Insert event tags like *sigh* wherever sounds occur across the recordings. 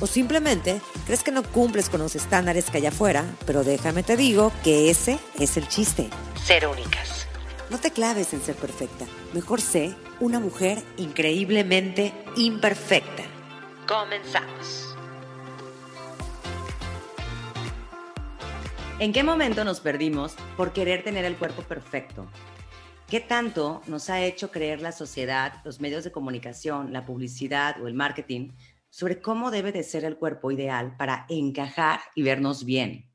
O simplemente crees que no cumples con los estándares que hay afuera, pero déjame te digo que ese es el chiste. Ser únicas. No te claves en ser perfecta. Mejor sé una mujer increíblemente imperfecta. Comenzamos. ¿En qué momento nos perdimos por querer tener el cuerpo perfecto? ¿Qué tanto nos ha hecho creer la sociedad, los medios de comunicación, la publicidad o el marketing sobre cómo debe de ser el cuerpo ideal para encajar y vernos bien?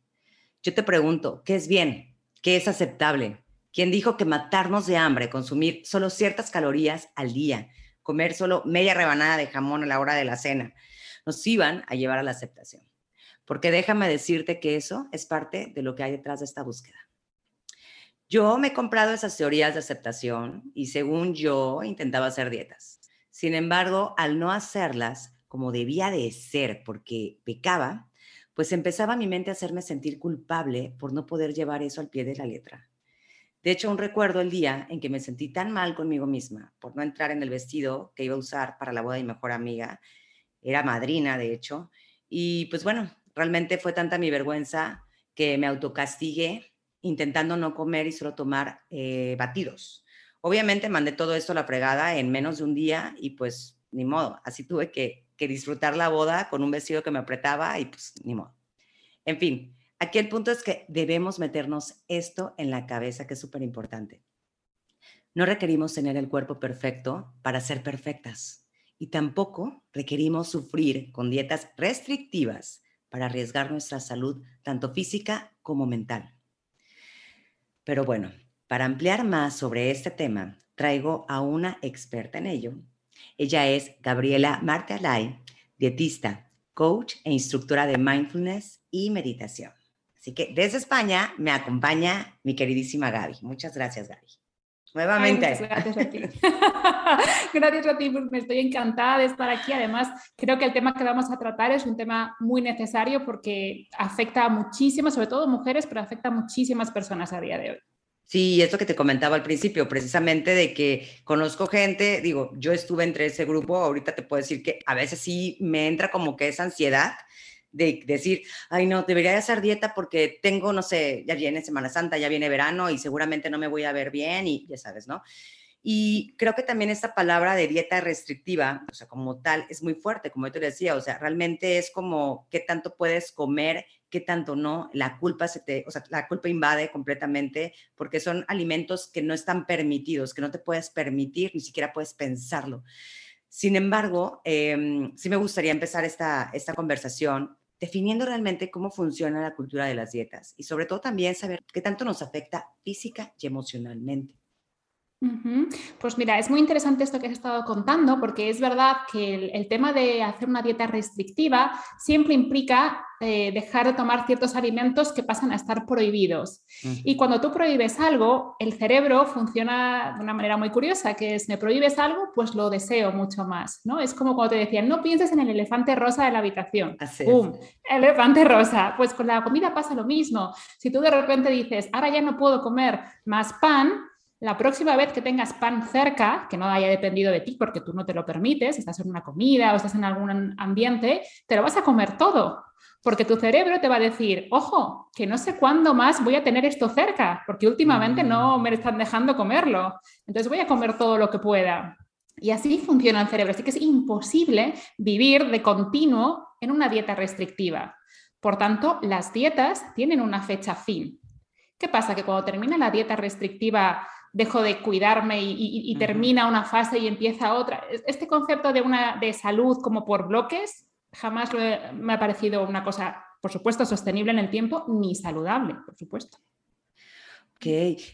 Yo te pregunto, ¿qué es bien? ¿Qué es aceptable? ¿Quién dijo que matarnos de hambre, consumir solo ciertas calorías al día, comer solo media rebanada de jamón a la hora de la cena, nos iban a llevar a la aceptación? Porque déjame decirte que eso es parte de lo que hay detrás de esta búsqueda. Yo me he comprado esas teorías de aceptación y según yo intentaba hacer dietas. Sin embargo, al no hacerlas como debía de ser porque pecaba, pues empezaba mi mente a hacerme sentir culpable por no poder llevar eso al pie de la letra. De hecho, un recuerdo el día en que me sentí tan mal conmigo misma por no entrar en el vestido que iba a usar para la boda de mi mejor amiga. Era madrina, de hecho. Y pues bueno, realmente fue tanta mi vergüenza que me autocastigué intentando no comer y solo tomar eh, batidos. Obviamente mandé todo esto a la fregada en menos de un día y pues ni modo, así tuve que, que disfrutar la boda con un vestido que me apretaba y pues ni modo. En fin, aquí el punto es que debemos meternos esto en la cabeza que es súper importante. No requerimos tener el cuerpo perfecto para ser perfectas y tampoco requerimos sufrir con dietas restrictivas para arriesgar nuestra salud tanto física como mental. Pero bueno, para ampliar más sobre este tema, traigo a una experta en ello. Ella es Gabriela Martelay, dietista, coach e instructora de mindfulness y meditación. Así que desde España me acompaña mi queridísima Gaby. Muchas gracias, Gaby. Nuevamente. gracias a ti. *laughs* gracias a ti, pues me estoy encantada de estar aquí. Además, creo que el tema que vamos a tratar es un tema muy necesario porque afecta a muchísimas, sobre todo mujeres, pero afecta a muchísimas personas a día de hoy. Sí, esto que te comentaba al principio, precisamente de que conozco gente, digo, yo estuve entre ese grupo, ahorita te puedo decir que a veces sí me entra como que esa ansiedad de decir, ay, no, debería hacer dieta porque tengo, no sé, ya viene Semana Santa, ya viene verano y seguramente no me voy a ver bien y ya sabes, ¿no? Y creo que también esta palabra de dieta restrictiva, o sea, como tal, es muy fuerte, como yo te decía, o sea, realmente es como qué tanto puedes comer, qué tanto no, la culpa se te, o sea, la culpa invade completamente porque son alimentos que no están permitidos, que no te puedes permitir, ni siquiera puedes pensarlo. Sin embargo, eh, sí me gustaría empezar esta, esta conversación definiendo realmente cómo funciona la cultura de las dietas y sobre todo también saber qué tanto nos afecta física y emocionalmente. Pues mira, es muy interesante esto que has estado contando porque es verdad que el, tema de hacer una dieta restrictiva siempre implica eh, dejar de tomar ciertos alimentos que pasan a estar prohibidos. Y cuando tú prohíbes algo, el cerebro funciona de una manera muy curiosa, que es, me prohíbes algo, pues lo deseo mucho más, ¿no? Es como cuando te decían, no pienses en el elefante rosa de la habitación. Así ¡Pum! Elefante rosa. Pues con la comida pasa lo mismo. Si tú de repente dices, ahora ya no puedo comer más pan, la próxima vez que tengas pan cerca, que no haya dependido de ti porque tú no te lo permites, estás en una comida o estás en algún ambiente, te lo vas a comer todo. Porque tu cerebro te va a decir, ojo, que no sé cuándo más voy a tener esto cerca, porque últimamente no mm. me están dejando comerlo. Entonces voy a comer todo lo que pueda. Y así funciona el cerebro. Así que es imposible vivir de continuo en una dieta restrictiva. Por tanto, las dietas tienen una fecha fin. ¿Qué pasa? Que cuando termina la dieta restrictiva dejo de cuidarme y, termina una fase y empieza otra. Este concepto de, una, de salud como por bloques jamás me ha parecido una cosa, por supuesto, sostenible en el tiempo, ni saludable, por supuesto. Ok,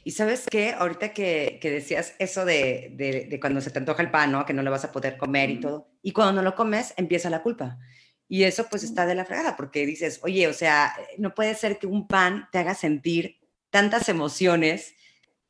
y sabes qué, ahorita que, decías eso de, cuando se te antoja el pan, ¿no? Que no lo vas a poder comer y todo, y cuando no lo comes empieza la culpa. Y eso pues está de la fregada, porque dices, oye, o sea, no puede ser que un pan te haga sentir tantas emociones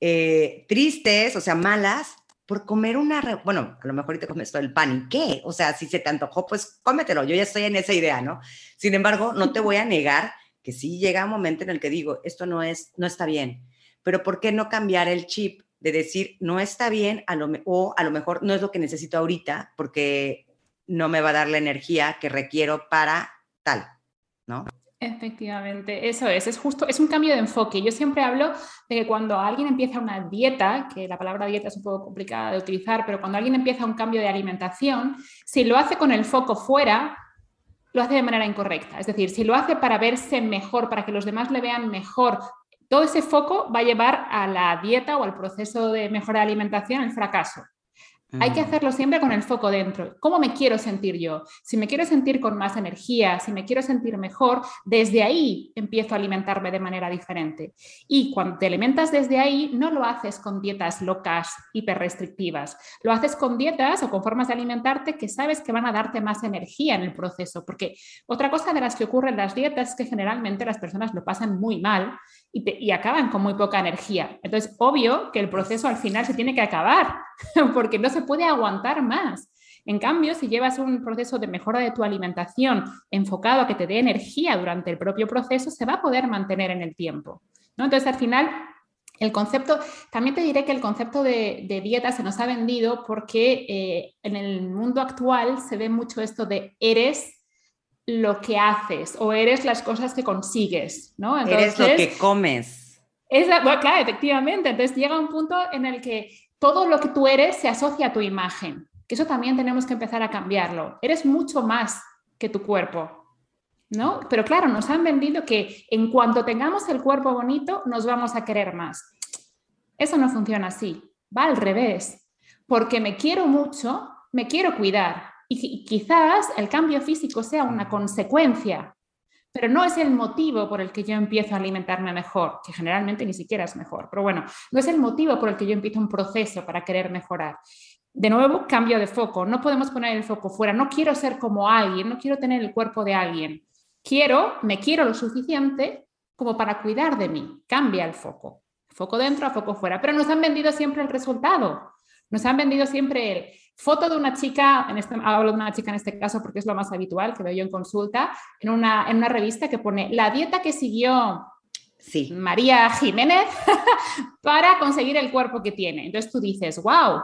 eh, tristes, o sea, malas, por comer una, bueno, a lo mejor te comes todo el pan, ¿y qué? O sea, si se te antojó, pues cómetelo, yo ya estoy en esa idea, ¿no? Sin embargo, no te voy a negar que sí llega un momento en el que digo, esto no es, no está bien, pero ¿por qué no cambiar el chip de decir, no está bien, a lo, o a lo mejor no es lo que necesito ahorita, porque no me va a dar la energía que requiero para tal, ¿no? Efectivamente, eso es, es justo, es un cambio de enfoque. Yo siempre hablo de que cuando alguien empieza una dieta, que la palabra dieta es un poco complicada de utilizar, pero cuando alguien empieza un cambio de alimentación, si lo hace con el foco fuera, lo hace de manera incorrecta. Es decir, si lo hace para verse mejor, para que los demás le vean mejor, todo ese foco va a llevar a la dieta o al proceso de mejora de alimentación el fracaso. Hay que hacerlo siempre con el foco dentro. ¿Cómo me quiero sentir yo? Si me quiero sentir con más energía, si me quiero sentir mejor, desde ahí empiezo a alimentarme de manera diferente. Y cuando te alimentas desde ahí, no lo haces con dietas locas, hiperrestrictivas. Lo haces con dietas o con formas de alimentarte que sabes que van a darte más energía en el proceso. Porque otra cosa de las que ocurre en las dietas es que generalmente las personas lo pasan muy mal y, acaban con muy poca energía. Entonces, obvio que el proceso al final se tiene que acabar *laughs* porque no se puede aguantar más. En cambio, si llevas un proceso de mejora de tu alimentación enfocado a que te dé energía durante el propio proceso, se va a poder mantener en el tiempo. ¿no? Entonces, al final, el concepto, también te diré que el concepto de, dieta se nos ha vendido porque eh, en el mundo actual se ve mucho esto de eres lo que haces o eres las cosas que consigues, ¿no? eres lo que comes. Es bueno, claro, efectivamente. Entonces llega un punto en el que todo lo que tú eres se asocia a tu imagen, que eso también tenemos que empezar a cambiarlo. Eres mucho más que tu cuerpo, ¿no? Pero claro, nos han vendido que en cuanto tengamos el cuerpo bonito, nos vamos a querer más. Eso no funciona así, va al revés. Porque me quiero mucho, me quiero cuidar, y quizás el cambio físico sea una consecuencia, pero no es el motivo por el que yo empiezo a alimentarme mejor, que generalmente ni siquiera es mejor, pero bueno, no es el motivo por el que yo empiezo un proceso para querer mejorar. De nuevo, cambio de foco. No podemos poner el foco fuera. No quiero ser como alguien, no quiero tener el cuerpo de alguien. Quiero, me quiero lo suficiente como para cuidar de mí. Cambia el foco. Foco dentro a foco fuera. Pero nos han vendido siempre el resultado. Nos han vendido siempre el, foto de una chica, en este, hablo de una chica en este caso porque es lo más habitual que veo yo en consulta, en una, en una revista que pone la dieta que siguió sí. María Jiménez *laughs* para conseguir el cuerpo que tiene. Entonces tú dices, wow,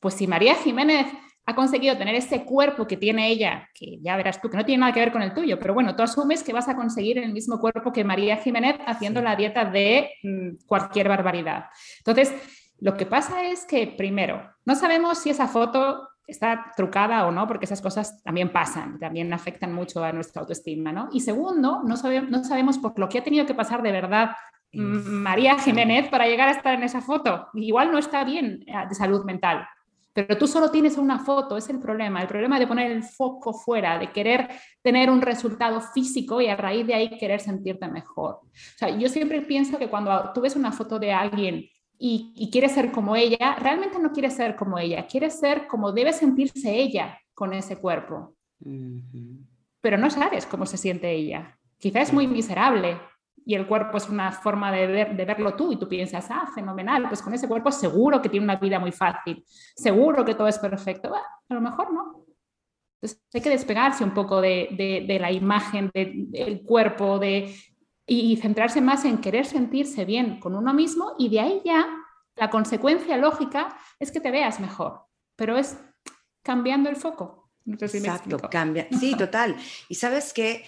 pues si María Jiménez ha conseguido tener ese cuerpo que tiene ella, que ya verás tú que no tiene nada que ver con el tuyo, pero bueno, tú asumes que vas a conseguir el mismo cuerpo que María Jiménez haciendo la dieta de mm, cualquier barbaridad. Entonces, lo que pasa es que, primero, no sabemos si esa foto está trucada o no, porque esas cosas también pasan, también afectan mucho a nuestra autoestima, ¿no? Y segundo, no, no sabemos por lo que ha tenido que pasar de verdad María Jiménez para llegar a estar en esa foto. Igual no está bien eh, de salud mental, pero tú solo tienes una foto, es el problema, el problema de poner el foco fuera, de querer tener un resultado físico y a raíz de ahí querer sentirte mejor. O sea, yo siempre pienso que cuando tú ves una foto de alguien y, quiere ser como ella, realmente no quiere ser como ella, quiere ser como debe sentirse ella con ese cuerpo. Pero no sabes cómo se siente ella. Quizá es muy miserable y el cuerpo es una forma de, de verlo tú y tú piensas, ah, fenomenal, pues con ese cuerpo seguro que tiene una vida muy fácil, seguro que todo es perfecto. a lo mejor no. Entonces hay que despegarse un poco de, de la imagen del cuerpo, de y centrarse más en querer sentirse bien con uno mismo y de ahí ya la consecuencia lógica es que te veas mejor, pero es cambiando el foco. Exacto, cambia. *laughs* Sí, total. Y sabes qué,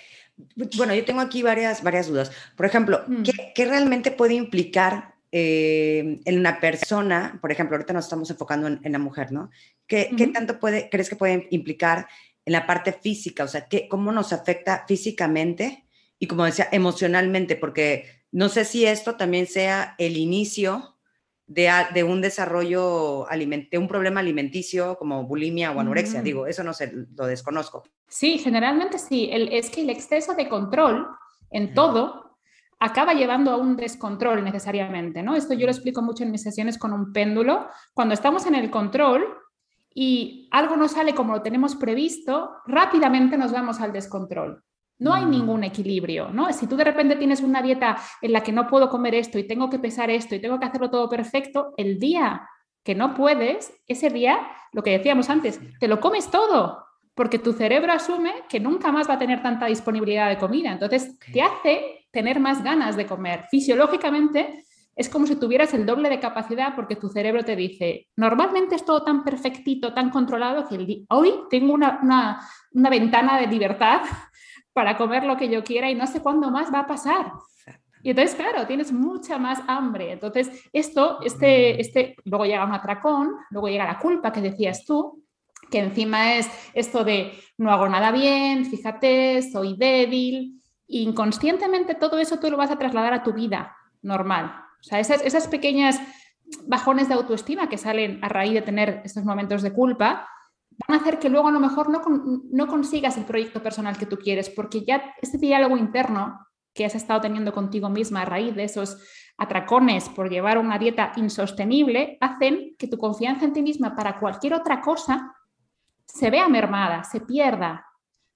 bueno, yo tengo aquí varias, varias dudas. Por ejemplo, mm. ¿qué, realmente puede implicar eh, en una persona? Por ejemplo, ahorita nos estamos enfocando en, la mujer, ¿no? ¿Qué, ¿Qué, tanto puede, crees que puede implicar en la parte física? O sea, ¿qué, ¿cómo nos afecta físicamente y como decía, emocionalmente, porque no sé si esto también sea el inicio de, de un desarrollo, de un problema alimenticio como bulimia o anorexia. Digo, eso no sé, lo desconozco. Sí, generalmente sí. El, es que el exceso de control en todo acaba llevando a un descontrol necesariamente, ¿no? Esto yo lo explico mucho en mis sesiones con un péndulo. Cuando estamos en el control y algo no sale como lo tenemos previsto, rápidamente nos vamos al descontrol. No hay mm. ningún equilibrio, ¿no? Si tú de repente tienes una dieta en la que no puedo comer esto y tengo que pesar esto y tengo que hacerlo todo perfecto, el día que no puedes, ese día, lo que decíamos antes, te lo comes todo, porque tu cerebro asume que nunca más va a tener tanta disponibilidad de comida. Entonces, te hace tener más ganas de comer. Fisiológicamente, es como si tuvieras el doble de capacidad porque tu cerebro te dice, normalmente es todo tan perfectito, tan controlado, que hoy tengo una, una ventana de libertad para comer lo que yo quiera y no sé cuándo más va a pasar. Y entonces, claro, tienes mucha más hambre. Entonces, esto, este, mm. este, luego llega un atracón, luego llega la culpa que decías tú, que encima es esto de no hago nada bien, fíjate, soy débil. Inconscientemente todo eso tú lo vas a trasladar a tu vida normal. O sea, esas, esas pequeñas bajones de autoestima que salen a raíz de tener estos momentos de culpa, van a hacer que luego a lo mejor no, no consigas el proyecto personal que tú quieres, porque ya ese diálogo interno que has estado teniendo contigo misma a raíz de esos atracones por llevar una dieta insostenible, hacen que tu confianza en ti misma para cualquier otra cosa se vea mermada, se pierda.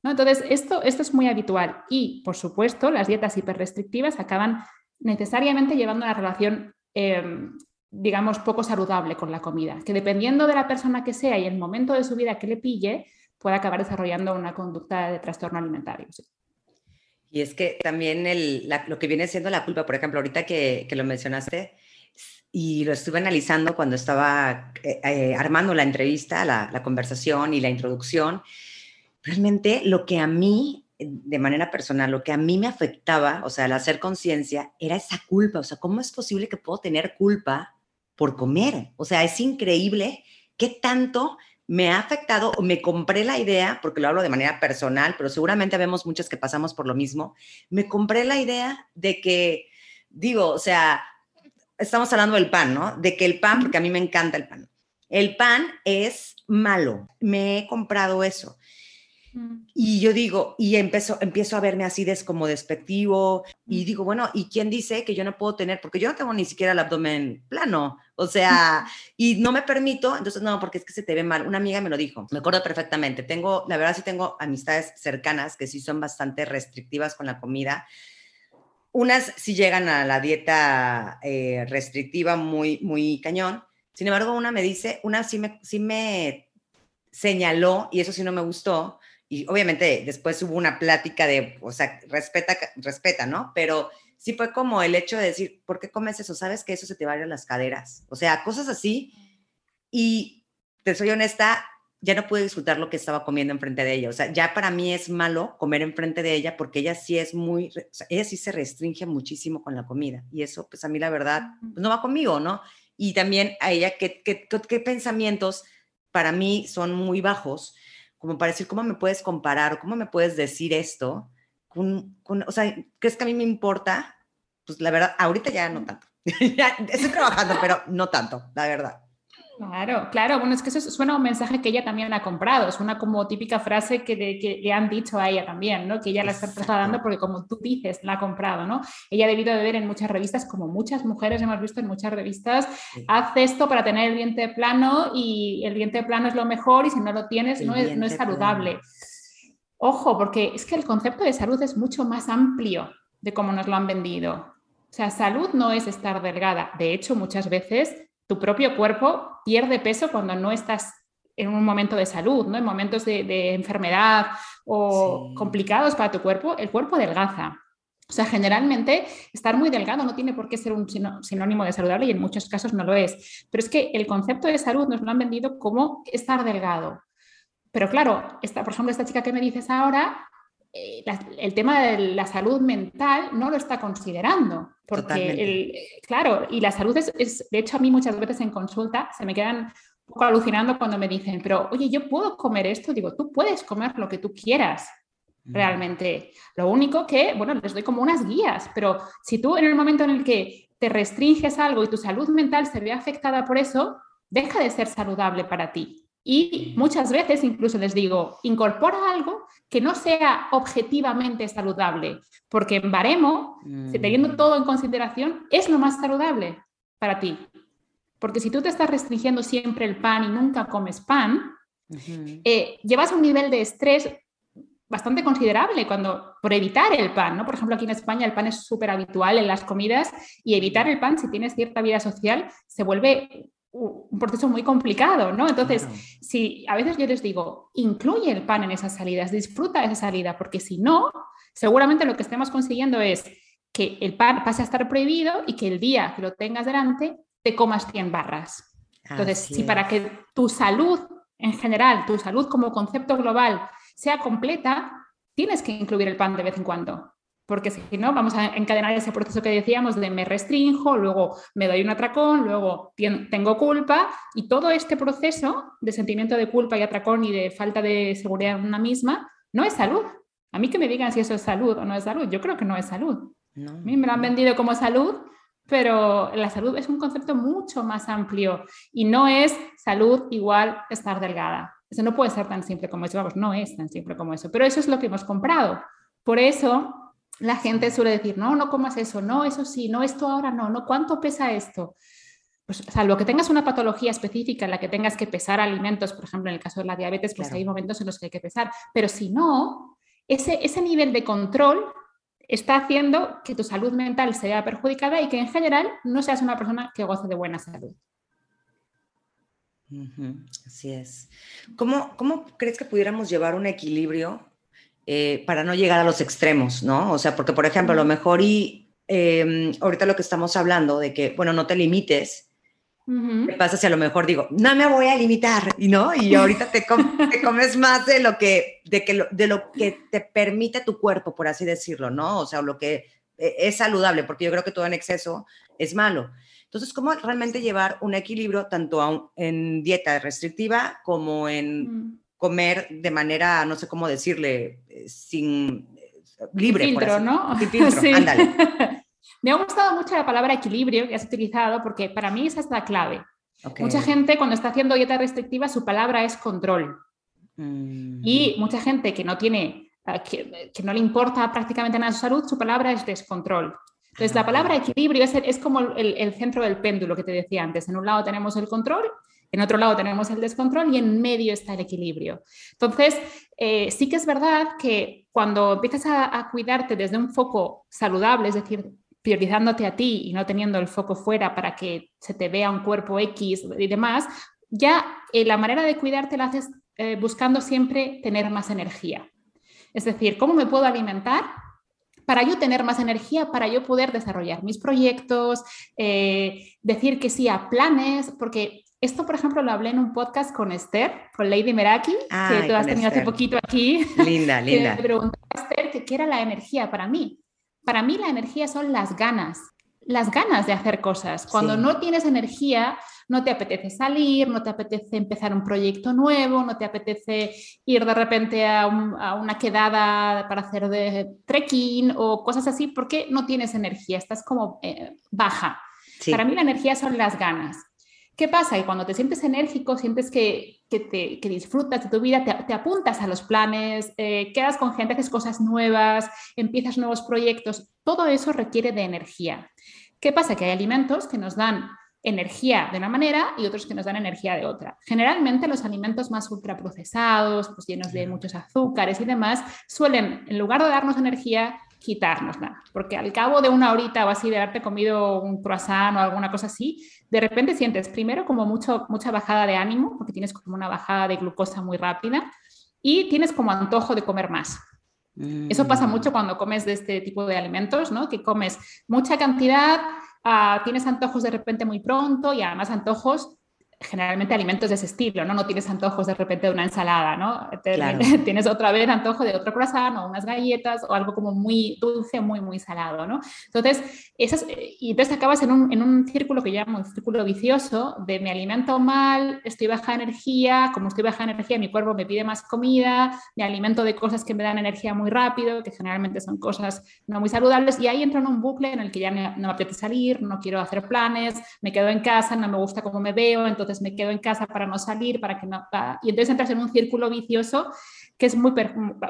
¿no? Entonces, esto, esto es muy habitual. Y, por supuesto, las dietas hiperrestrictivas acaban necesariamente llevando una relación em, digamos, poco saludable con la comida, que dependiendo de la persona que sea y el momento de su vida que le pille, puede acabar desarrollando una conducta de trastorno alimentario. Y es que también lo que viene siendo la culpa, por ejemplo, ahorita que, lo mencionaste, y lo estuve analizando cuando estaba eh, eh, armando la entrevista, la, la, conversación y la introducción, realmente lo que a mí, de manera personal, lo que a mí me afectaba, o sea, al hacer conciencia, era esa culpa. O sea, ¿cómo es posible que puedo tener culpa por comer. O sea, es increíble qué tanto me ha afectado me compré la idea, porque lo hablo de manera personal, pero seguramente vemos muchas que pasamos por lo mismo, me compré la idea de que, digo, o sea, estamos hablando del pan, ¿no? De que el pan, porque a mí me encanta el pan, el pan es malo, me he comprado eso. Y yo digo, y empiezo, empiezo a verme así des, como despectivo, y digo, bueno, ¿y quién dice que yo no puedo tener? Porque yo no tengo ni siquiera el abdomen plano, o sea, *laughs* y no me permito, entonces no, porque es que se te ve mal. Una amiga me lo dijo, me acuerdo perfectamente. Tengo, la verdad sí tengo amistades cercanas que sí son bastante restrictivas con la comida. Unas sí llegan a la dieta eh, restrictiva muy, muy cañón. Sin embargo, una me dice, una sí me, sí me señaló, y eso sí no me gustó, y obviamente después hubo una plática de, o sea, respeta, respeta, ¿no? Pero sí fue como el hecho de decir, ¿por qué comes eso? ¿Sabes que eso se te va a ir a las caderas? O sea, cosas así. Y te soy honesta, ya no pude disfrutar lo que estaba comiendo enfrente de ella. O sea, ya para mí es malo comer enfrente de ella porque ella sí es muy, o sea, ella sí se restringe muchísimo con la comida. Y eso, pues a mí la verdad, pues, no va conmigo, ¿no? Y también a ella, ¿qué, qué, qué pensamientos para mí son muy bajos? Como para decir, ¿cómo me puedes comparar o cómo me puedes decir esto? Con, o sea, ¿crees que a mí me importa? Pues la verdad, ahorita ya no tanto. *laughs* ya estoy trabajando, pero no tanto, la verdad. Claro, claro. Bueno, es que eso suena a un mensaje que ella también ha comprado. Es una como típica frase que, le han dicho a ella también, ¿no? Que ella la está trasladando porque como tú dices, la ha comprado, ¿no? Ella ha debido de ver en muchas revistas, como muchas mujeres hemos visto en muchas revistas, hace esto para tener el diente plano y el diente plano es lo mejor y si no lo tienes no es, no es, saludable. Ojo, porque es que el concepto de salud es mucho más amplio de cómo nos lo han vendido. O sea, salud no es estar delgada. De hecho, muchas veces tu propio cuerpo pierde peso cuando no estás en un momento de salud, ¿no? en momentos de, enfermedad o complicados para tu cuerpo, el cuerpo adelgaza. O sea, generalmente estar muy delgado no tiene por qué ser un sinónimo de saludable y en muchos casos no lo es. Pero es que el concepto de salud nos lo han vendido como estar delgado. Pero claro, esta, por ejemplo, esta chica que me dices ahora eh, el tema de la salud mental no lo está considerando. Porque, el, claro, y la salud es, de hecho, a mí muchas veces en consulta se me quedan un poco alucinando cuando me dicen, pero oye, yo puedo comer esto. Digo, tú puedes comer lo que tú quieras mm. realmente. Lo único que, bueno, les doy como unas guías, pero si tú en el momento en el que te restringes algo y tu salud mental se ve afectada por eso, deja de ser saludable para ti. Y muchas veces incluso les digo, incorpora algo que no sea objetivamente saludable, porque en baremo, teniendo mm. todo en consideración, es lo más saludable para ti. Porque si tú te estás restringiendo siempre el pan y nunca comes pan, eh, llevas un nivel de estrés bastante considerable cuando, por evitar el pan, ¿no? Por ejemplo, aquí en España el pan es súper habitual en las comidas y evitar el pan, si tienes cierta vida social, se vuelve un proceso muy complicado, ¿no? Entonces, si a veces yo les digo, incluye el pan en esas salidas, disfruta esa salida, porque si no, seguramente lo que estemos consiguiendo es que el pan pase a estar prohibido y que el día que lo tengas delante te comas 100 barras. Entonces, si para que tu salud en general, tu salud como concepto global sea completa, tienes que incluir el pan de vez en cuando. Porque si no, vamos a encadenar ese proceso que decíamos de me restrinjo, luego me doy un atracón, luego tengo culpa y todo este proceso de sentimiento de culpa y atracón y de falta de seguridad en una misma no es salud. A mí que me digan si eso es salud o no es salud, yo creo que no es salud. a mí me lo han vendido como salud, pero la salud es un concepto mucho más amplio y no es salud igual estar delgada. Eso no puede ser tan simple como eso, vamos, no es tan simple como eso, pero eso es lo que hemos comprado. Por eso la gente suele decir, no, no comas eso, no, eso sí, no, esto ahora no, no, ¿cuánto pesa esto? Pues salvo que tengas una patología específica en la que tengas que pesar alimentos, por ejemplo, en el caso de la diabetes, pues hay momentos en los que hay que pesar, pero si no, ese, ese nivel de control está haciendo que tu salud mental sea perjudicada y que en general no seas una persona que goce de buena salud. así es. ¿Cómo, ¿Cómo, crees que pudiéramos llevar un equilibrio eh, para no llegar a los extremos, no? O sea, porque, por ejemplo, a lo mejor y em, ahorita lo que estamos hablando de que, bueno, no te limites, ¿Qué pasa si a lo mejor digo, no me voy a limitar, y no? Y *laughs* ahorita te, comes más de lo, que, de, que de lo que te permite tu cuerpo, por así decirlo, ¿no? O sea, lo que e, es saludable, porque yo creo que todo en exceso es malo. Entonces, ¿cómo realmente llevar un equilibrio tanto en dieta restrictiva como en comer de manera, no sé cómo decirle, eh, sin eh, libre? Filtro, ¿no? Sin filtro, *laughs* sí. ándale. *laughs* Me ha gustado mucho la palabra equilibrio que has utilizado porque para mí esa es la clave. Mucha gente cuando está haciendo dieta restrictiva su palabra es control. Mm. Y mucha gente que no tiene, eh, que, no le importa prácticamente nada su salud, su palabra es descontrol. Entonces, la ah, palabra equilibrio es, es como el, centro del péndulo que te decía antes. En un lado tenemos el control, en otro lado tenemos el descontrol y en medio está el equilibrio. Entonces, eh, sí que es verdad que cuando empiezas a, cuidarte desde un foco saludable, es decir, priorizándote a ti y no teniendo el foco fuera para que se te vea un cuerpo X y demás, ya eh, la manera de cuidarte la haces eh, buscando siempre tener más energía. Es decir, ¿cómo me puedo alimentar? Para yo tener más energía, para yo poder desarrollar mis proyectos, decir que sí a planes, porque esto, por ejemplo, lo hablé en un podcast con Esther, con Lady Meraki, que tú has tenido hace poquito aquí. Linda, *laughs* linda. me preguntó a Esther qué era la energía para mí. Para mí la energía son las ganas, las ganas de hacer cosas. Cuando no tienes energía, no te apetece salir, no te apetece empezar un proyecto nuevo, no te apetece ir de repente a, una quedada para hacer de trekking o cosas así, porque no tienes energía, estás como eh, baja. Para mí la energía son las ganas. ¿Qué pasa? Y cuando te sientes enérgico, sientes que, te, disfrutas de tu vida, te, apuntas a los planes, eh, quedas con gente, haces cosas nuevas, empiezas nuevos proyectos. Todo eso requiere de energía. ¿Qué pasa? Que hay alimentos que nos dan energía de una manera y otros que nos dan energía de otra. Generalmente los alimentos más ultraprocesados, pues llenos de muchos azúcares y demás, suelen, en lugar de darnos energía, quitárnosla, porque al cabo de una horita o así de haberte comido un croissant o alguna cosa así, de repente sientes primero como mucho, mucha bajada de ánimo, porque tienes como una bajada de glucosa muy rápida y tienes como antojo de comer más. Eso pasa mm. mucho cuando comes de este tipo de alimentos, ¿no? Que comes mucha cantidad, ah, tienes antojos de repente muy pronto y además antojos generalmente alimentos de ese estilo, ¿no? No tienes antojos de repente de una ensalada, ¿no? *laughs* Tienes otra vez antojo de otro croissant o unas galletas o algo como muy dulce, muy, muy salado, ¿no? Entonces, esas, y entonces acabas en un, en un círculo que llamo un círculo vicioso de me alimento mal, estoy baja de energía, como estoy baja de energía, mi cuerpo me pide más comida, me alimento de cosas que me dan energía muy rápido, que generalmente son cosas no muy saludables, y ahí entro en un bucle en el que ya no me apetece salir, no quiero hacer planes, me quedo en casa, no me gusta cómo me veo, entonces me quedo en casa para no salir, para que no... Y entonces entras en un círculo vicioso que es muy,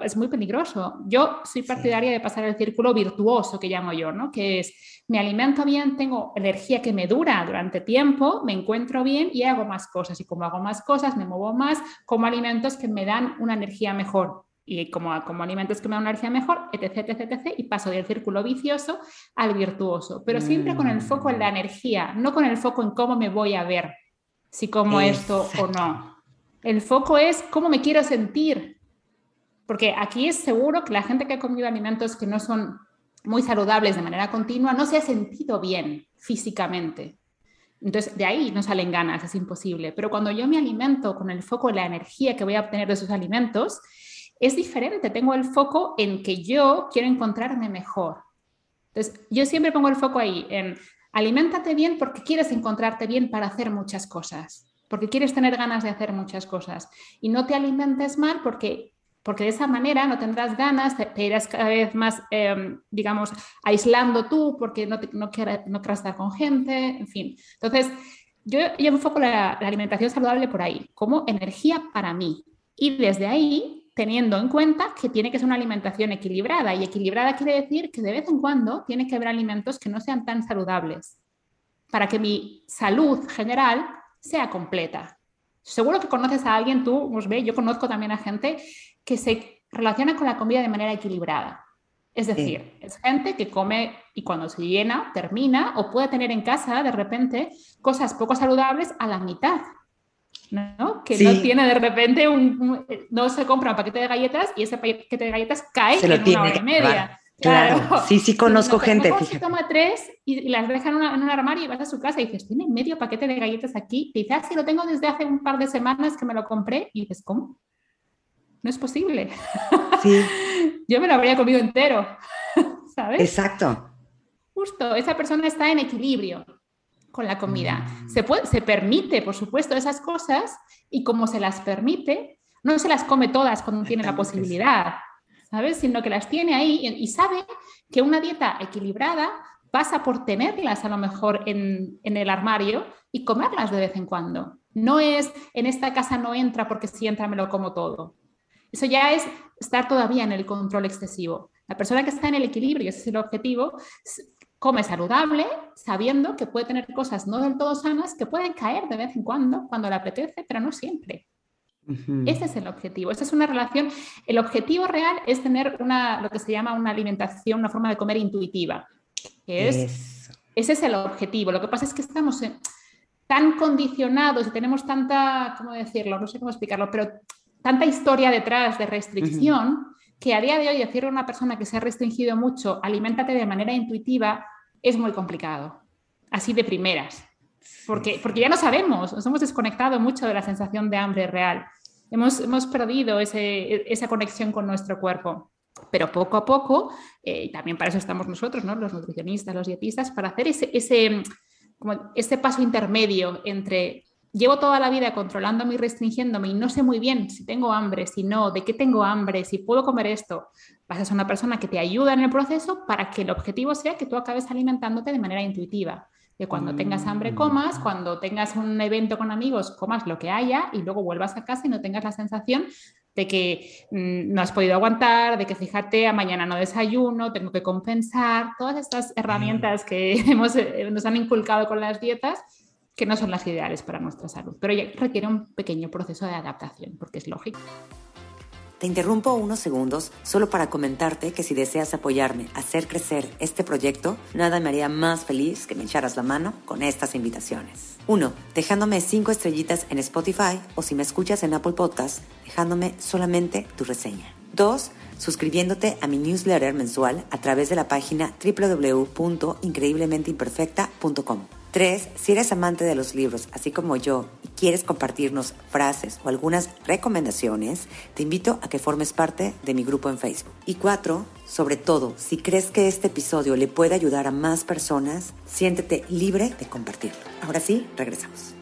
es muy peligroso. Yo soy partidaria de pasar el círculo virtuoso que llamo yo, ¿no? Que es, me alimento bien, tengo energía que me dura durante tiempo, me encuentro bien y hago más cosas. Y como hago más cosas, me muevo más, como alimentos que me dan una energía mejor y como, como alimentos que me dan una energía mejor, etc, etc, etc, y paso del círculo vicioso al virtuoso, pero siempre con el foco en la mm. energía, no con el foco en cómo me voy a ver, si como esto o no. El foco es cómo me quiero sentir, porque aquí es seguro que la gente que ha comido alimentos que no son muy saludables de manera continua no se ha sentido bien físicamente. Entonces, de ahí no salen ganas, es imposible. Pero cuando yo me alimento con el foco en la energía que voy a obtener de esos alimentos, es diferente. Tengo el foco en que yo quiero encontrarme mejor. Entonces, yo siempre pongo el foco ahí, en aliméntate bien porque quieres encontrarte bien para hacer muchas cosas, porque quieres tener ganas de hacer muchas cosas. Y no te alimentes mal porque porque de esa manera no tendrás ganas, te, irás cada vez más, em, digamos, aislando tú porque no, no, quieras, no estar con gente, en fin. Entonces, yo, yo enfoco la, alimentación saludable por ahí, como energía para mí. Y desde ahí, teniendo en cuenta que tiene que ser una alimentación equilibrada. Y equilibrada quiere decir que de vez en cuando tiene que haber alimentos que no sean tan saludables para que mi salud general sea completa. Seguro que conoces a alguien, tú, yo conozco también a gente que se relaciona con la comida de manera equilibrada. Es decir, es gente que come y cuando se llena, termina o puede tener en casa de repente cosas poco saludables a la mitad. ¿No? Que no tiene de repente un, no se compra un paquete de galletas y ese paquete de galletas cae en una hora y media. Claro. sí, sí conozco gente. Se toma tres y, las deja en, en, un armario y vas a su casa y dices, tiene medio paquete de galletas aquí. Y dices, ah, lo tengo desde hace un par de semanas que me lo compré. Y dices, ¿cómo? no es posible. Sí. *laughs* Yo me lo habría comido entero, *laughs* ¿sabes? Exacto. Justo, esa persona está en equilibrio con la comida. Mm. Se, puede, se permite, por supuesto, esas cosas y como se las permite, no se las come todas cuando tiene la posibilidad, ¿sabes? Sino que las tiene ahí y, sabe que una dieta equilibrada pasa por tenerlas a lo mejor en, en el armario y comerlas de vez en cuando. No es en esta casa no entra porque si entra me lo como todo. Eso ya es estar todavía en el control excesivo. La persona que está en el equilibrio, ese es el objetivo, come saludable, sabiendo que puede tener cosas no del todo sanas que pueden caer de vez en cuando, cuando le apetece, pero no siempre. Ese es el objetivo. Esa es una relación. El objetivo real es tener una, lo que se llama una alimentación, una forma de comer intuitiva. es, ese es el objetivo. Lo que pasa es que estamos tan condicionados y tenemos tanta, ¿cómo decirlo? No sé cómo explicarlo, pero tanta historia detrás de restricción que a día de hoy decirle a una persona que se ha restringido mucho, aliméntate de manera intuitiva, es muy complicado, así de primeras, porque, porque ya no sabemos, nos hemos desconectado mucho de la sensación de hambre real, hemos, hemos perdido ese, esa conexión con nuestro cuerpo. Pero poco a poco, eh, y también para eso estamos nosotros, ¿no? los nutricionistas, los dietistas, para hacer ese, ese, como ese paso intermedio entre llevo toda la vida controlándome y restringiéndome y no sé muy bien si tengo hambre, si no, de qué tengo hambre, si puedo comer esto, vas a ser una persona que te ayuda en el proceso para que el objetivo sea que tú acabes alimentándote de manera intuitiva. Que cuando tengas hambre comas, mm. cuando tengas un evento con amigos comas lo que haya y luego vuelvas a casa y no tengas la sensación de que mm, no has podido aguantar, de que fíjate, a mañana no desayuno, tengo que compensar, todas estas herramientas que *laughs* hemos, eh, nos han inculcado con las dietas que no son las ideales para nuestra salud, pero ya requiere un pequeño proceso de adaptación, porque es lógico. Te interrumpo unos segundos solo para comentarte que si deseas apoyarme a hacer crecer este proyecto, nada me haría más feliz que me echaras la mano con estas invitaciones. Uno, Dejándome cinco estrellitas en Spotify o si me escuchas en Apple Podcasts, dejándome solamente tu reseña. Dos, Suscribiéndote a mi newsletter mensual a través de la página www.increíblementeimperfecta.com. 3. Si eres amante de los libros, así como yo, y quieres compartirnos frases o algunas recomendaciones, te invito a que formes parte de mi grupo en Facebook. Y 4. Sobre todo, si crees que este episodio le puede ayudar a más personas, siéntete libre de compartirlo. Ahora sí, regresamos.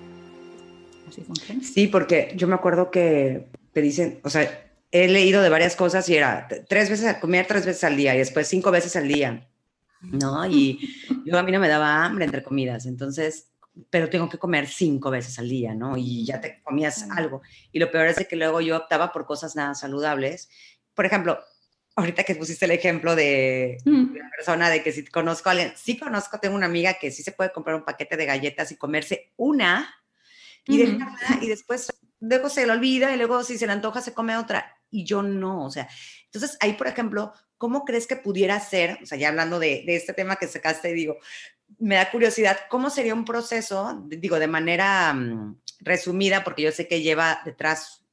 Sí, porque yo me acuerdo que te dicen, o sea, he leído de varias cosas y era tres veces, comer tres veces al día y después cinco veces al día. ¿No? Y yo a mí no me daba hambre entre comidas, entonces, pero tengo que comer cinco veces al día, ¿no? Y ya te comías algo. Y lo peor es que luego yo optaba por cosas nada saludables. Por ejemplo, ahorita que pusiste el ejemplo de una persona de que si conozco a alguien, sí conozco, tengo una amiga que sí se puede comprar un paquete de galletas y comerse una y y después luego se le olvida y luego si se le antoja se come otra. y yo no, o sea, entonces ahí, por ejemplo, ¿cómo crees que pudiera ser, o sea, ya hablando de, de este tema que sacaste, digo, me da curiosidad, ¿cómo sería un proceso, digo, de manera mm, resumida, porque yo sé que lleva detrás,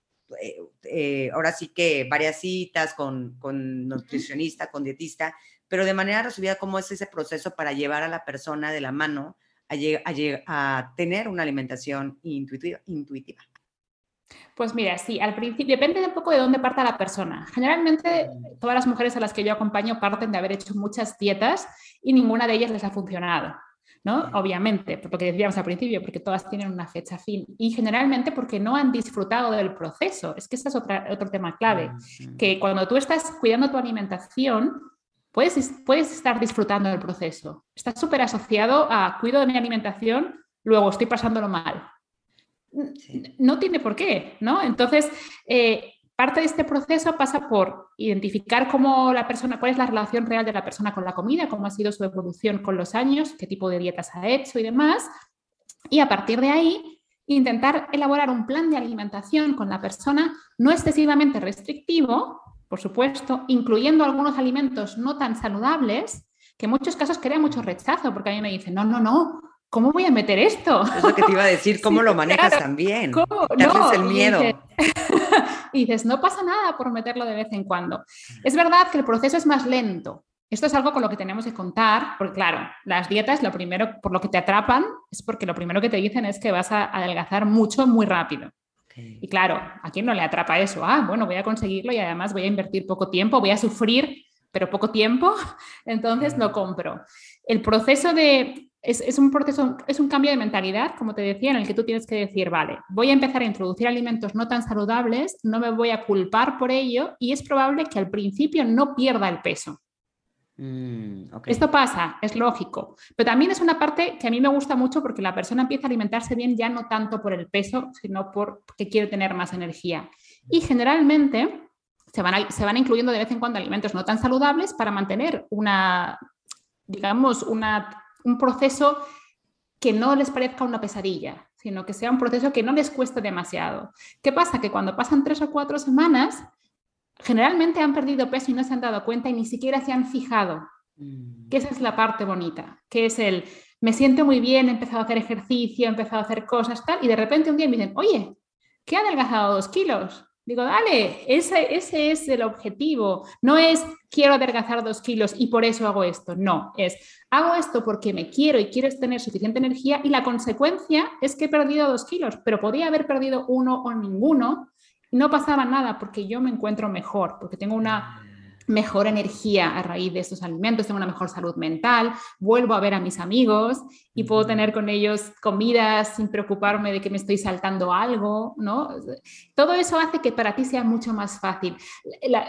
eh, eh, ahora sí que varias citas con, con nutricionista, con dietista, pero de manera resumida, ¿cómo es ese proceso para llevar a la persona de la mano a, a, a tener una alimentación intuitiva, intuitiva? Pues mira, sí, al principio depende un poco de dónde parta la persona. Generalmente todas las mujeres a las que yo acompaño parten de haber hecho muchas dietas y ninguna de ellas les ha funcionado. ¿no? Obviamente, por lo que decíamos al principio, porque todas tienen una fecha fin y generalmente porque no han disfrutado del proceso. Es que ese es otro tema clave, que cuando tú estás cuidando tu alimentación, puedes, puedes estar disfrutando del proceso. Estás súper asociado a cuido de mi alimentación, luego estoy pasándolo mal no tiene por qué, ¿no? Entonces, eh, parte de este proceso pasa por identificar cómo la persona, cuál es la relación real de la persona con la comida, cómo ha sido su evolución con los años, qué tipo de dietas ha hecho y demás. Y a partir de ahí, intentar elaborar un plan de alimentación con la persona no excesivamente restrictivo, por supuesto, incluyendo algunos alimentos no tan saludables, que en muchos casos crea mucho rechazo, porque a mí me dicen, no, no, no, ¿cómo voy a meter esto? Es lo que te iba a decir, *laughs* ¿cómo lo manejas también? ¿Cómo? No, el miedo. *laughs* Y dices, no pasa nada por meterlo de vez en cuando. Es verdad que el proceso es más lento. Esto es algo con lo que tenemos que contar, porque claro, las dietas, lo primero, por lo que te atrapan, es porque lo primero que te dicen es que vas a adelgazar mucho, muy rápido. Y claro, ¿a quién no le atrapa eso? Ah, bueno, voy a conseguirlo y además voy a invertir poco tiempo, voy a sufrir, pero poco tiempo, *laughs* entonces lo compro. El proceso de es, un proceso, es un cambio de mentalidad, como te decía, en el que tú tienes que decir, vale, voy a empezar a introducir alimentos no tan saludables, no me voy a culpar por ello y es probable que al principio no pierda el peso. Mm, Esto pasa, es lógico, pero también es una parte que a mí me gusta mucho porque la persona empieza a alimentarse bien ya no tanto por el peso, sino porque quiere tener más energía. Y generalmente se van, se van incluyendo de vez en cuando alimentos no tan saludables para mantener una, digamos, una un proceso que no les parezca una pesadilla, sino que sea un proceso que no les cueste demasiado. ¿Qué pasa? Que cuando pasan tres o cuatro semanas, generalmente han perdido peso y no se han dado cuenta y ni siquiera se han fijado. Mm. Que esa es la parte bonita, que es el, me siento muy bien, he empezado a hacer ejercicio, he empezado a hacer cosas, tal, y de repente un día me dicen, oye, ¿qué ha adelgazado dos kilos? Digo, dale, ese, ese es el objetivo. No es quiero adelgazar dos kilos y por eso hago esto. No, es hago esto porque me quiero y quiero tener suficiente energía y la consecuencia es que he perdido dos kilos, pero podía haber perdido uno o ninguno no pasaba nada porque yo me encuentro mejor, porque tengo una mejor energía a raíz de estos alimentos, tengo una mejor salud mental, vuelvo a ver a mis amigos y puedo tener con ellos comidas sin preocuparme de que me estoy saltando algo, ¿no? Todo eso hace que para ti sea mucho más fácil.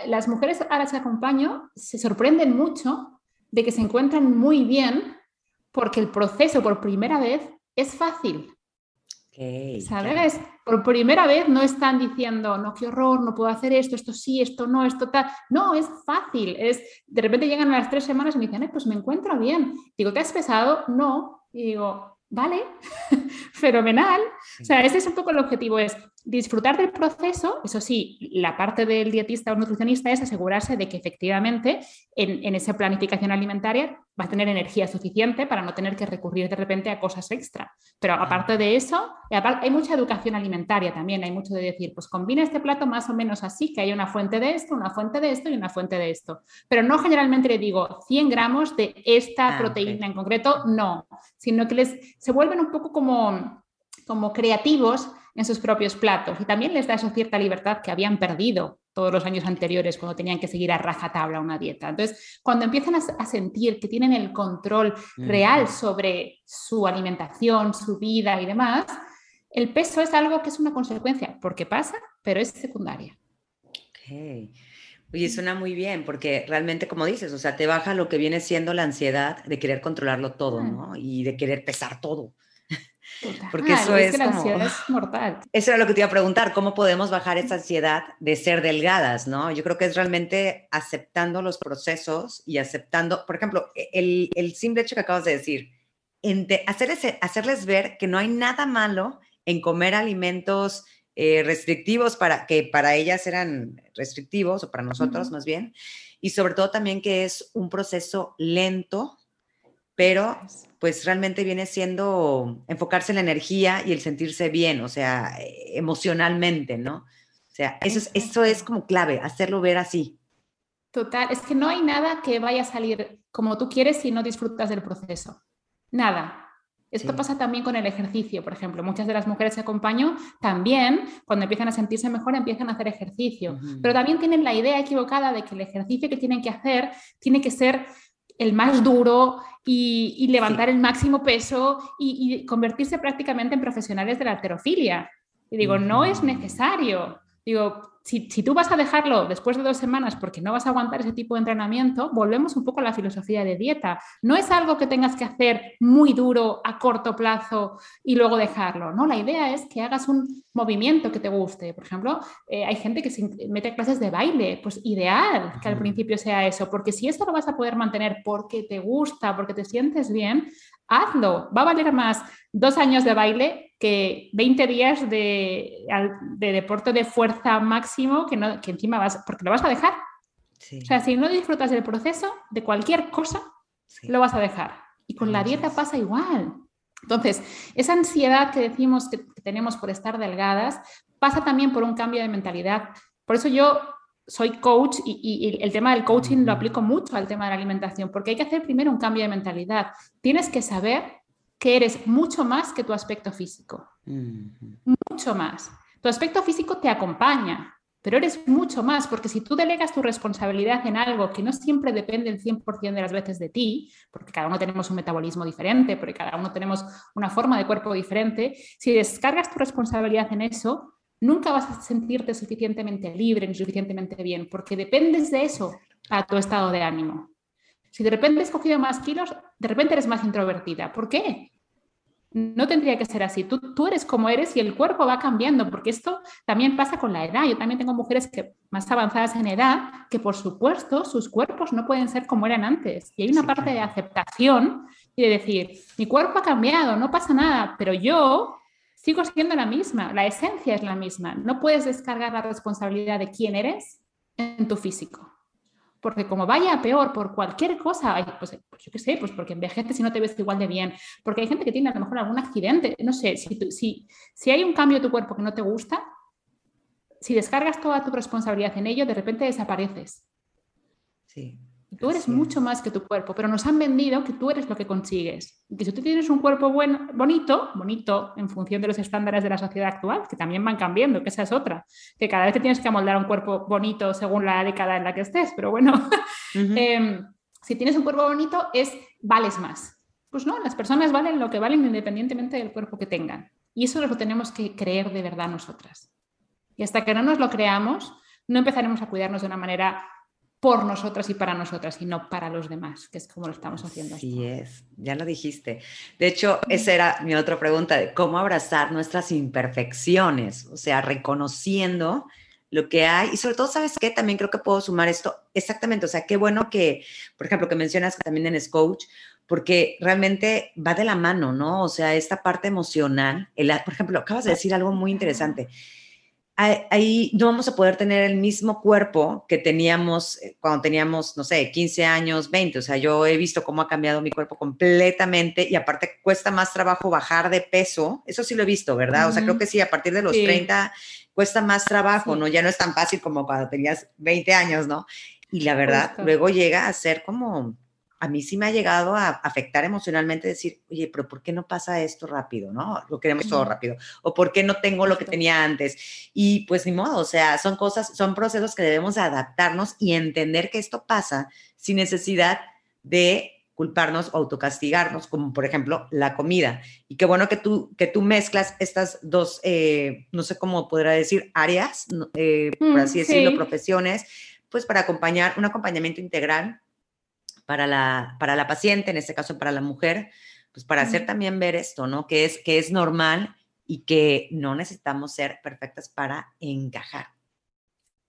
las mujeres a las que acompaño se sorprenden mucho de que se encuentran muy bien porque el proceso por primera vez es fácil. ¿Sabes? Por primera vez no están diciendo, no, qué horror, no puedo hacer esto, esto sí, esto no, esto tal. No, es fácil. Es, de repente llegan a las tres semanas y me dicen, pues me encuentro bien. Digo, ¿te has pesado? No. Y digo, vale, *laughs* fenomenal. O sea, ese es un poco el objetivo, es disfrutar del proceso, eso sí, la parte del dietista o nutricionista es asegurarse de que efectivamente en, en, esa planificación alimentaria va a tener energía suficiente para no tener que recurrir de repente a cosas extra. Pero aparte de eso, hay mucha educación alimentaria también, hay mucho de decir, pues combina este plato más o menos así, que hay una fuente de esto, una fuente de esto y una fuente de esto. Pero no generalmente le digo 100 gramos de esta ah, proteína en concreto, no, sino que les, se vuelven un poco como, como creativos en sus propios platos y también les da esa cierta libertad que habían perdido todos los años anteriores cuando tenían que seguir a rajatabla una dieta. Entonces, cuando empiezan a, sentir que tienen el control real sobre su alimentación, su vida y demás, el peso es algo que es una consecuencia, porque pasa, pero es secundaria. Ok. Oye, suena muy bien, porque realmente, como dices, o sea, te baja lo que viene siendo la ansiedad de querer controlarlo todo, ¿no? Y de querer pesar todo. Porque eso es, la ansiedad es mortal. Eso era lo que te iba a preguntar, ¿cómo podemos bajar esa ansiedad de ser delgadas, no? Yo creo que es realmente aceptando los procesos y aceptando, por ejemplo, e, el, el simple hecho que acabas de decir, hacerles, hacerles ver que no hay nada malo en comer alimentos eh, restrictivos para que para ellas eran restrictivos o para nosotros más bien y sobre todo también que es un proceso lento pero pues realmente viene siendo enfocarse en la energía y el sentirse bien, o sea, emocionalmente, ¿no? O sea, eso es, eso es como clave, hacerlo ver así. Total, es que no hay nada que vaya a salir como tú quieres si no disfrutas del proceso. Nada. Esto pasa también con el ejercicio, por ejemplo. Muchas de las mujeres que acompaño también, cuando empiezan a sentirse mejor, empiezan a hacer ejercicio. Pero también tienen la idea equivocada de que el ejercicio que tienen que hacer tiene que ser el más duro y, levantar el máximo peso y, convertirse prácticamente en profesionales de la alterofilia. Y digo, no es necesario. Digo, si, tú vas a dejarlo después de dos semanas porque no vas a aguantar ese tipo de entrenamiento, volvemos un poco a la filosofía de dieta. No es algo que tengas que hacer muy duro a corto plazo y luego dejarlo, ¿no? La idea es que hagas un movimiento que te guste. Por ejemplo, eh, hay gente que se mete clases de baile, pues ideal que al principio sea eso, porque si esto lo vas a poder mantener porque te gusta, porque te sientes bien, hazlo. Va a valer más dos años de baile que 20 días de, deporte de fuerza máximo que, no, que encima vas, porque lo vas a dejar. O sea, si no disfrutas del proceso de cualquier cosa, lo vas a dejar. Y con la dieta pasa igual. Entonces, esa ansiedad que decimos que tenemos por estar delgadas pasa también por un cambio de mentalidad. Por eso yo soy coach y, el tema del coaching lo aplico mucho al tema de la alimentación, porque hay que hacer primero un cambio de mentalidad. Tienes que saber que eres mucho más que tu aspecto físico. Mucho más. Tu aspecto físico te acompaña, pero eres mucho más, porque si tú delegas tu responsabilidad en algo que no siempre depende el 100% de las veces de ti, porque cada uno tenemos un metabolismo diferente, porque cada uno tenemos una forma de cuerpo diferente, si descargas tu responsabilidad en eso, nunca vas a sentirte suficientemente libre ni suficientemente bien, porque dependes de eso a tu estado de ánimo. Si de repente has cogido más kilos, de repente eres más introvertida. ¿Por qué? No tendría que ser así. Tú, tú eres como eres y el cuerpo va cambiando, porque esto también pasa con la edad. Yo también tengo mujeres que más avanzadas en edad, que por supuesto sus cuerpos no pueden ser como eran antes. Y hay una parte de aceptación y de decir, mi cuerpo ha cambiado, no pasa nada, pero yo sigo siendo la misma, la esencia es la misma. No puedes descargar la responsabilidad de quién eres en tu físico. Porque como vaya peor por cualquier cosa, pues, pues, yo qué sé, pues porque envejeces y no te ves igual de bien, porque hay gente que tiene a lo mejor algún accidente, no sé, si, si, si hay un cambio de tu cuerpo que no te gusta, si descargas toda tu responsabilidad en ello, de repente desapareces. Sí. Tú eres mucho más que tu cuerpo, pero nos han vendido que tú eres lo que consigues. que si tú tienes un cuerpo bueno, bonito, bonito en función de los estándares de la sociedad actual, que también van cambiando, que esa es otra, que cada vez te tienes que amoldar un cuerpo bonito según la década en la que estés, pero bueno, *laughs* em, si tienes un cuerpo bonito es vales más. Pues no, las personas valen lo que valen independientemente del cuerpo que tengan. Y eso lo tenemos que creer de verdad nosotras. Y hasta que no nos lo creamos, no empezaremos a cuidarnos de una manera por nosotras y para nosotras y no para los demás, que es como lo estamos haciendo. Sí es, ya lo dijiste. De hecho, esa era mi otra pregunta, de cómo abrazar nuestras imperfecciones, o sea, reconociendo lo que hay y sobre todo, ¿sabes qué? También creo que puedo sumar esto, exactamente, o sea, qué bueno que, por ejemplo, que mencionas también en Coach, porque realmente va de la mano, ¿no? O sea, esta parte emocional, el, por ejemplo, acabas de decir algo muy interesante ahí no vamos a poder tener el mismo cuerpo que teníamos eh, cuando teníamos, no sé, 15 años, 20. O sea, yo he visto cómo ha cambiado mi cuerpo completamente y aparte cuesta más trabajo bajar de peso. Eso sí lo he visto, ¿verdad? O sea, creo que sí, a partir de los 30 cuesta más trabajo, ¿no? Ya no es tan fácil como cuando tenías 20 años, ¿no? Y la verdad, luego llega a ser como a mí sí me ha llegado a afectar emocionalmente decir, oye, pero ¿por qué no pasa esto rápido? ¿No? Lo queremos todo rápido. O ¿por qué no tengo lo que tenía antes? Y pues ni modo, o sea, son cosas, son procesos que debemos adaptarnos y entender que esto pasa sin necesidad de culparnos o autocastigarnos, como por ejemplo la comida. Y qué bueno que tú, que tú mezclas estas dos, eh, no sé cómo podrá decir, áreas, eh, por mm, así decirlo, profesiones, pues para acompañar, un acompañamiento integral para la, para la paciente, en este caso para la mujer, pues para hacer también ver esto, ¿no? Que es, que es normal y que no necesitamos ser perfectas para encajar.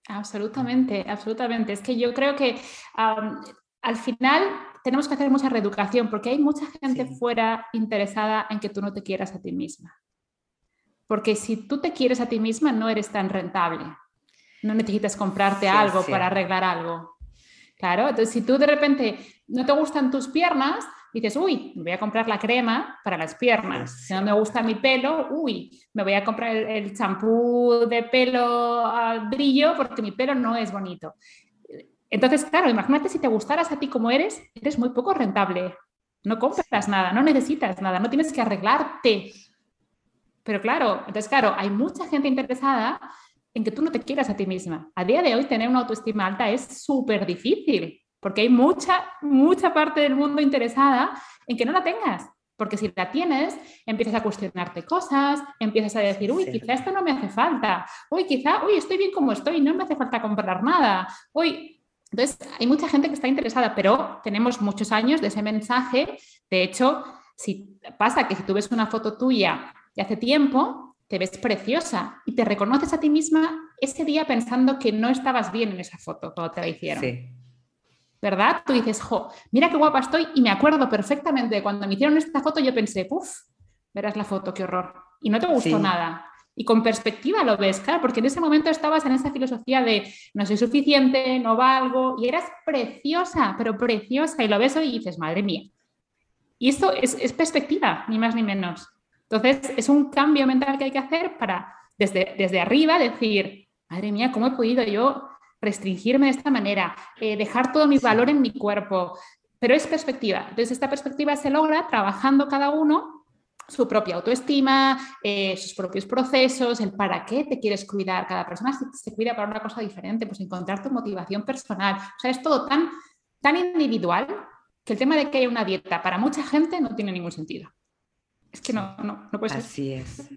Absolutamente, absolutamente. Es que yo creo que al final tenemos que hacer mucha reeducación porque hay mucha gente fuera interesada en que tú no te quieras a ti misma. Porque si tú te quieres a ti misma, no eres tan rentable. No necesitas comprarte algo para arreglar algo. Claro, entonces si tú de repente no te gustan tus piernas, dices, uy, me voy a comprar la crema para las piernas. Si no me gusta mi pelo, uy, me voy a comprar el champú de pelo a brillo porque mi pelo no es bonito. Entonces, claro, imagínate si te gustaras a ti como eres, eres muy poco rentable. No compras nada, no necesitas nada, no tienes que arreglarte. Pero claro, entonces, claro, hay mucha gente interesada en que tú no te quieras a ti misma. A día de hoy tener una autoestima alta es súper difícil, porque hay mucha, mucha parte del mundo interesada en que no la tengas. Porque si la tienes, empiezas a cuestionarte cosas, empiezas a decir, uy, quizá esto no me hace falta, uy, quizá, uy, estoy bien como estoy, no me hace falta comprar nada, uy. Entonces, hay mucha gente que está interesada, pero tenemos muchos años de ese mensaje. De hecho, si pasa que si tú ves una foto tuya de hace tiempo, te ves preciosa y te reconoces a ti misma ese día pensando que no estabas bien en esa foto cuando te la hicieron. Sí. ¿Verdad? Tú dices, jo, mira qué guapa estoy y me acuerdo perfectamente de cuando me hicieron esta foto, yo pensé, uff, verás la foto, qué horror. Y no te gustó nada. Y con perspectiva lo ves, claro, porque en ese momento estabas en esa filosofía de no soy suficiente, no valgo, y eras preciosa, pero preciosa, y lo ves hoy y dices, madre mía. Y esto es, es perspectiva, ni más ni menos. Entonces, es un cambio mental que hay que hacer para desde, desde arriba decir, madre mía, ¿cómo he podido yo restringirme de esta manera? Eh, dejar todo mi valor en mi cuerpo. Pero es perspectiva. Entonces, esta perspectiva se logra trabajando cada uno su propia autoestima, eh, sus propios procesos, el para qué te quieres cuidar. Cada persona se, cuida para una cosa diferente, pues encontrar tu motivación personal. O sea, es todo tan, tan individual que el tema de que haya una dieta para mucha gente no tiene ningún sentido. Es que no, no, no puede ser. Así es.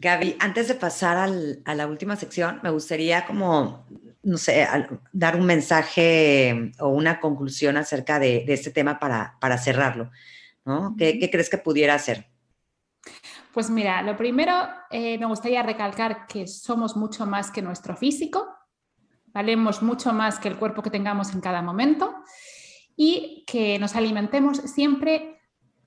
Gaby, antes de pasar a la última sección, me gustaría como, no sé, dar un mensaje o una conclusión acerca de, este tema para, para cerrarlo. ¿no? ¿Qué, crees que pudiera hacer? Pues mira, lo primero, eh, me gustaría recalcar que somos mucho más que nuestro físico, valemos mucho más que el cuerpo que tengamos en cada momento y que nos alimentemos siempre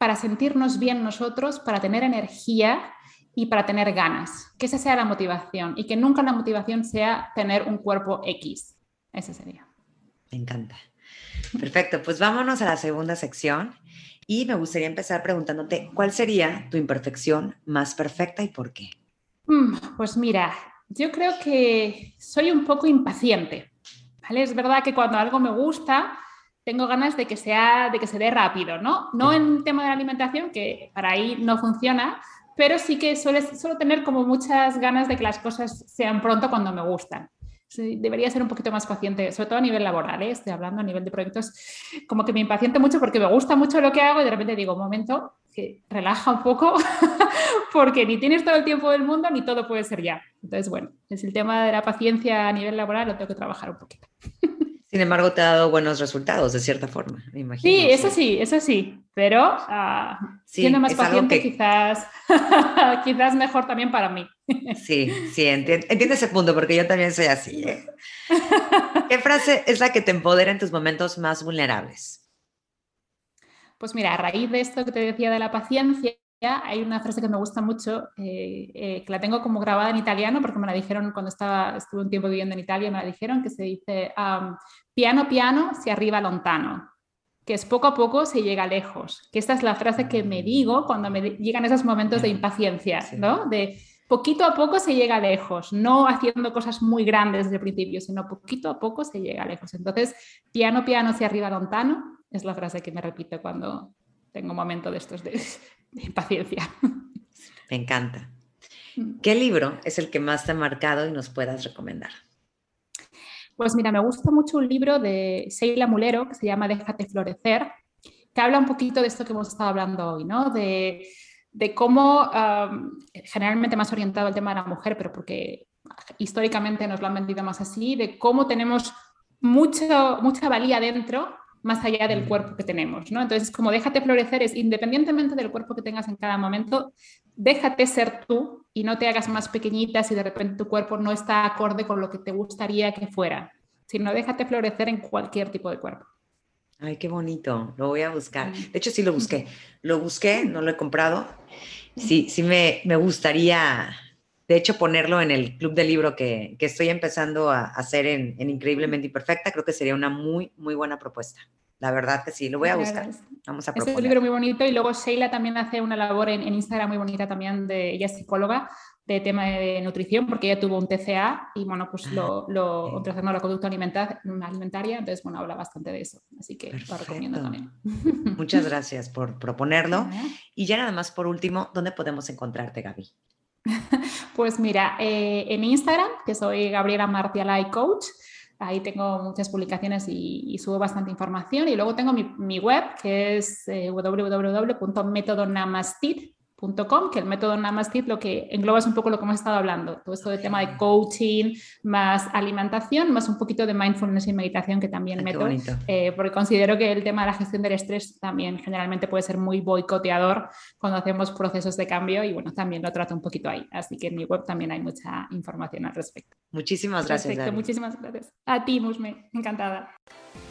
para sentirnos bien nosotros, para tener energía y para tener ganas. Que esa sea la motivación y que nunca la motivación sea tener un cuerpo X. Ese sería. Me encanta. Perfecto, pues vámonos a la segunda sección y me gustaría empezar preguntándote cuál sería tu imperfección más perfecta y por qué. Mm, pues mira, yo creo que soy un poco impaciente. ¿vale? Es verdad que cuando algo me gusta, tengo ganas de que, sea, de que se dé rápido, ¿no? No en el tema de la alimentación, que para ahí no funciona, pero sí que suele, suelo tener como muchas ganas de que las cosas sean pronto cuando me gustan. debería ser un poquito más paciente, sobre todo a nivel laboral, ¿eh? estoy hablando a nivel de proyectos, como que me impaciente mucho porque me gusta mucho lo que hago y de repente digo, un momento, que relaja un poco, *laughs* porque ni tienes todo el tiempo del mundo ni todo puede ser ya. Entonces, bueno, es el tema de la paciencia a nivel laboral, lo tengo que trabajar un poquito. *laughs* Sin embargo, te ha dado buenos resultados, de cierta forma, me imagino. Sí, eso sí, eso sí, pero uh, siendo más paciente quizás, *laughs* quizás mejor también para mí. Sí, sí, entiendo, ese punto, porque yo también soy así. ¿eh? *laughs* ¿Qué frase es la que te empodera en tus momentos más vulnerables? Pues mira, a raíz de esto que te decía de la paciencia, hay una frase que me gusta mucho, eh, eh, que la tengo como grabada en italiano, porque me la dijeron cuando estaba, estuve un tiempo viviendo en Italia, me la dijeron, que se dice, piano piano se arriba lontano, que es poco a poco se llega lejos, que esta es la frase que me digo cuando me llegan esos momentos de impaciencia, ¿no? De poquito a poco se llega lejos, no haciendo cosas muy grandes desde el principio, sino poquito a poco se llega lejos. Entonces, piano piano se arriba lontano es la frase que me repito cuando tengo un momento de estos de, *laughs* paciencia. Me encanta. Mm. ¿Qué libro es el que más te ha marcado y nos puedas recomendar? Pues mira, me gusta mucho un libro de Sheila Mulero que se llama Déjate florecer, que habla un poquito de esto que hemos estado hablando hoy, ¿no? De, cómo, generalmente más orientado al tema de la mujer, pero porque históricamente nos lo han vendido más así, de cómo tenemos mucho, mucha valía dentro más allá del cuerpo que tenemos, ¿no? Entonces, como déjate florecer es independientemente del cuerpo que tengas en cada momento, déjate ser tú y no te hagas más pequeñita si de repente tu cuerpo no está acorde con lo que te gustaría que fuera, sino déjate florecer en cualquier tipo de cuerpo. Ay, qué bonito, lo voy a buscar. De hecho, sí lo busqué. Lo busqué, no lo he comprado. sí, sí me, me gustaría, de hecho, ponerlo en el club de libro que, que estoy empezando a hacer en, en, Increíblemente Imperfecta. Creo que sería una muy, muy buena propuesta. La verdad que sí, lo voy a buscar. Vamos a proponer. Es un libro muy bonito y luego Sheila también hace una labor en, en Instagram muy bonita también de ella es psicóloga de tema de nutrición porque ella tuvo un TCA y bueno, pues ah, lo, lo la conducta alimentaria, entonces bueno, habla bastante de eso, así que lo recomiendo también. Muchas gracias por proponerlo. Y ya nada más por último, ¿dónde podemos encontrarte, Gaby? *laughs* Pues mira, eh, en Instagram, que soy Gabriela Martialay Coach, ahí tengo muchas publicaciones y, subo bastante información. Y luego tengo mi, web, que es eh, que el método Namaste lo que engloba es un poco lo que hemos estado hablando, todo esto de tema de coaching, más alimentación, más un poquito de mindfulness y meditación que también meto, eh, porque considero que el tema de la gestión del estrés también generalmente puede ser muy boicoteador cuando hacemos procesos de cambio y bueno, también lo trato un poquito ahí, así que en mi web también hay mucha información al respecto. Muchísimas gracias. Perfecto, muchísimas gracias. A ti, Musme, encantada.